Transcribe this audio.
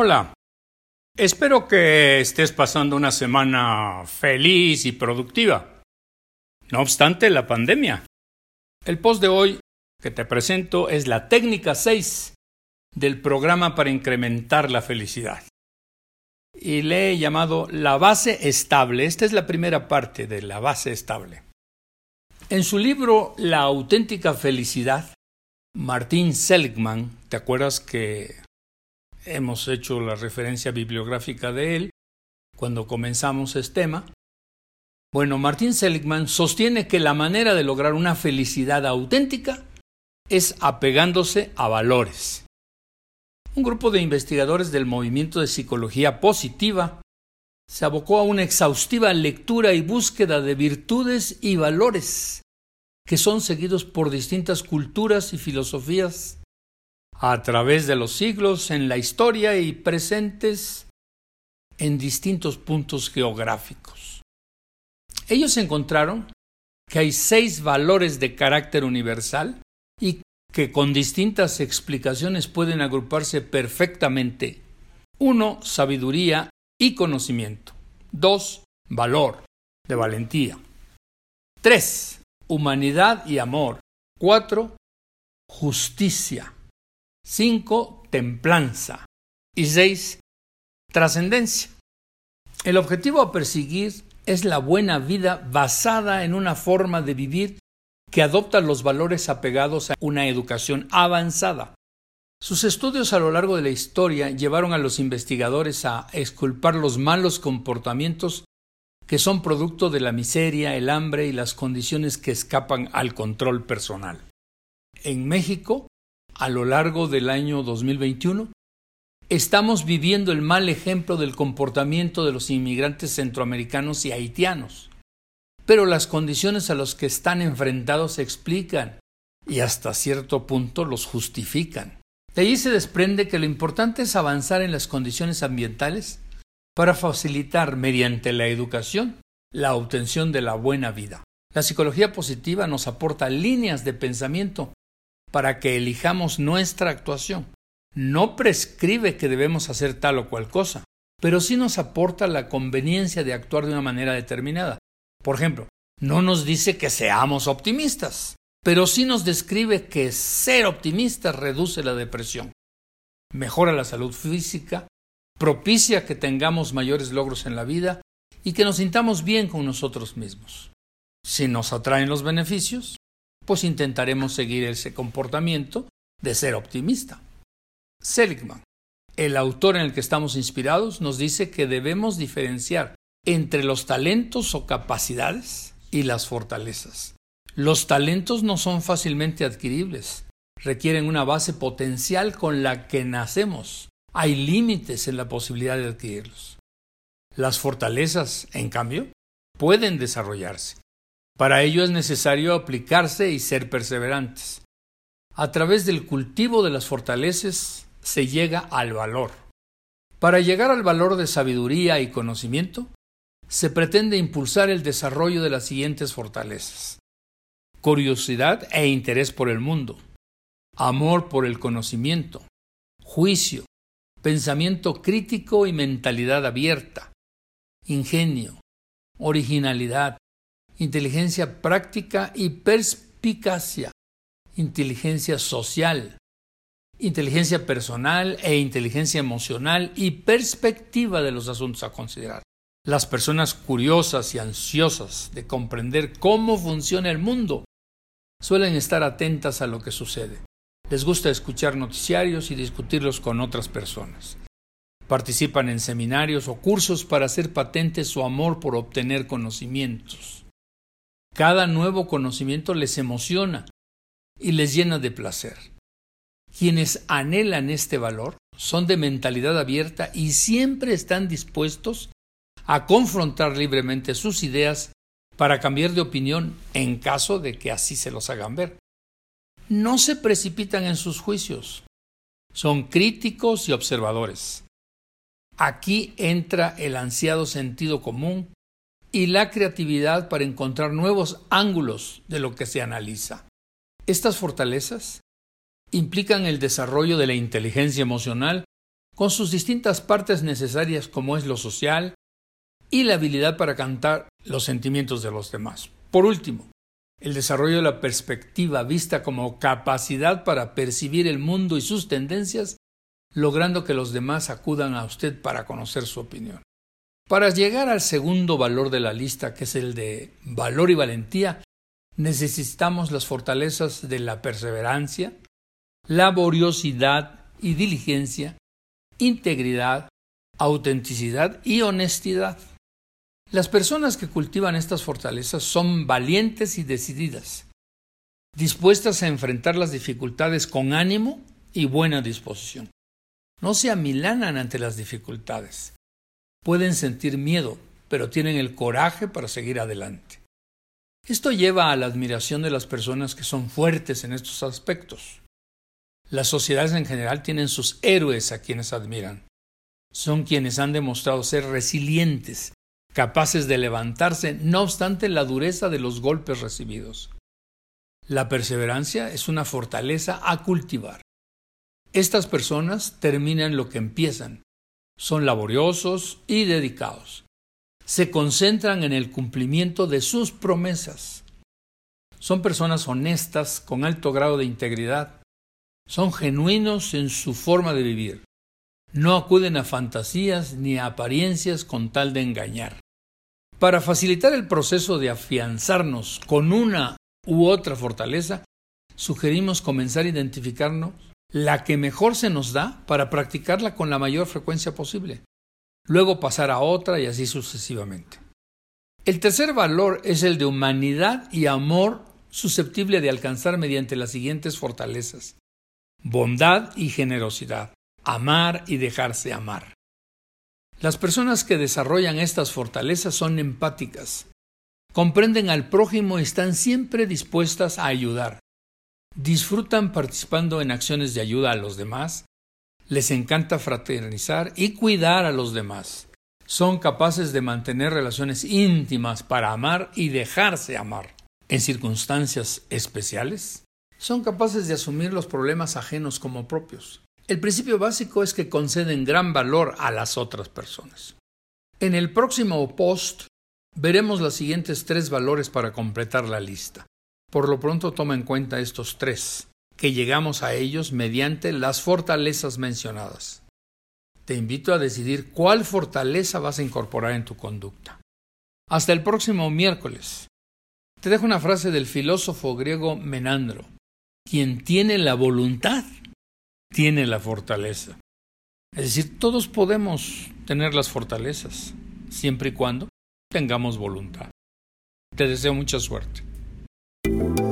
Hola. Espero que estés pasando una semana feliz y productiva. No obstante la pandemia. El post de hoy que te presento es la técnica 6 del programa para incrementar la felicidad. Y le he llamado la base estable. Esta es la primera parte de la base estable. En su libro La auténtica felicidad, Martín Seligman, ¿te acuerdas que hemos hecho la referencia bibliográfica de él cuando comenzamos este tema. Bueno, Martín Seligman sostiene que la manera de lograr una felicidad auténtica es apegándose a valores. Un grupo de investigadores del movimiento de psicología positiva se abocó a una exhaustiva lectura y búsqueda de virtudes y valores que son seguidos por distintas culturas y filosofías a través de los siglos en la historia y presentes en distintos puntos geográficos. Ellos encontraron que hay seis valores de carácter universal y que con distintas explicaciones pueden agruparse perfectamente. Uno, Sabiduría y conocimiento. Dos, Valor, de valentía. Tres, Humanidad y amor. Cuatro, Justicia. 5. Templanza. Y 6. Trascendencia. El objetivo a perseguir es la buena vida basada en una forma de vivir que adopta los valores apegados a una educación avanzada. Sus estudios a lo largo de la historia llevaron a los investigadores a exculpar los malos comportamientos que son producto de la miseria, el hambre y las condiciones que escapan al control personal. En México, a lo largo del año 2021, estamos viviendo el mal ejemplo del comportamiento de los inmigrantes centroamericanos y haitianos. Pero las condiciones a las que están enfrentados explican y hasta cierto punto los justifican. De allí se desprende que lo importante es avanzar en las condiciones ambientales para facilitar mediante la educación la obtención de la buena vida. La psicología positiva nos aporta líneas de pensamiento para que elijamos nuestra actuación. No prescribe que debemos hacer tal o cual cosa, pero sí nos aporta la conveniencia de actuar de una manera determinada. Por ejemplo, no nos dice que seamos optimistas, pero sí nos describe que ser optimista reduce la depresión, mejora la salud física, propicia que tengamos mayores logros en la vida y que nos sintamos bien con nosotros mismos. Si nos atraen los beneficios, pues intentaremos seguir ese comportamiento de ser optimista. Seligman, el autor en el que estamos inspirados, nos dice que debemos diferenciar entre los talentos o capacidades y las fortalezas. Los talentos no son fácilmente adquiribles, requieren una base potencial con la que nacemos. Hay límites en la posibilidad de adquirirlos. Las fortalezas, en cambio, pueden desarrollarse. Para ello es necesario aplicarse y ser perseverantes. A través del cultivo de las fortalezas se llega al valor. Para llegar al valor de sabiduría y conocimiento, se pretende impulsar el desarrollo de las siguientes fortalezas. Curiosidad e interés por el mundo, amor por el conocimiento, juicio, pensamiento crítico y mentalidad abierta, ingenio, originalidad, inteligencia práctica y perspicacia, inteligencia social, inteligencia personal e inteligencia emocional y perspectiva de los asuntos a considerar. Las personas curiosas y ansiosas de comprender cómo funciona el mundo suelen estar atentas a lo que sucede. Les gusta escuchar noticiarios y discutirlos con otras personas. Participan en seminarios o cursos para hacer patente su amor por obtener conocimientos. Cada nuevo conocimiento les emociona y les llena de placer. Quienes anhelan este valor son de mentalidad abierta y siempre están dispuestos a confrontar libremente sus ideas para cambiar de opinión en caso de que así se los hagan ver. No se precipitan en sus juicios, son críticos y observadores. Aquí entra el ansiado sentido común y la creatividad para encontrar nuevos ángulos de lo que se analiza. Estas fortalezas implican el desarrollo de la inteligencia emocional con sus distintas partes necesarias como es lo social y la habilidad para cantar los sentimientos de los demás. Por último, el desarrollo de la perspectiva vista como capacidad para percibir el mundo y sus tendencias, logrando que los demás acudan a usted para conocer su opinión. Para llegar al segundo valor de la lista, que es el de valor y valentía, necesitamos las fortalezas de la perseverancia, laboriosidad y diligencia, integridad, autenticidad y honestidad. Las personas que cultivan estas fortalezas son valientes y decididas, dispuestas a enfrentar las dificultades con ánimo y buena disposición. No se amilanan ante las dificultades. Pueden sentir miedo, pero tienen el coraje para seguir adelante. Esto lleva a la admiración de las personas que son fuertes en estos aspectos. Las sociedades en general tienen sus héroes a quienes admiran. Son quienes han demostrado ser resilientes capaces de levantarse no obstante la dureza de los golpes recibidos. La perseverancia es una fortaleza a cultivar. Estas personas terminan lo que empiezan. Son laboriosos y dedicados. Se concentran en el cumplimiento de sus promesas. Son personas honestas con alto grado de integridad. Son genuinos en su forma de vivir. No acuden a fantasías ni a apariencias con tal de engañar. Para facilitar el proceso de afianzarnos con una u otra fortaleza, sugerimos comenzar a identificarnos la que mejor se nos da para practicarla con la mayor frecuencia posible, luego pasar a otra y así sucesivamente. El tercer valor es el de humanidad y amor susceptible de alcanzar mediante las siguientes fortalezas bondad y generosidad, amar y dejarse amar. Las personas que desarrollan estas fortalezas son empáticas, comprenden al prójimo y están siempre dispuestas a ayudar. Disfrutan participando en acciones de ayuda a los demás, les encanta fraternizar y cuidar a los demás. Son capaces de mantener relaciones íntimas para amar y dejarse amar. En circunstancias especiales, son capaces de asumir los problemas ajenos como propios. El principio básico es que conceden gran valor a las otras personas. En el próximo post veremos los siguientes tres valores para completar la lista. Por lo pronto toma en cuenta estos tres, que llegamos a ellos mediante las fortalezas mencionadas. Te invito a decidir cuál fortaleza vas a incorporar en tu conducta. Hasta el próximo miércoles. Te dejo una frase del filósofo griego Menandro. Quien tiene la voluntad tiene la fortaleza. Es decir, todos podemos tener las fortalezas, siempre y cuando tengamos voluntad. Te deseo mucha suerte. Thank you.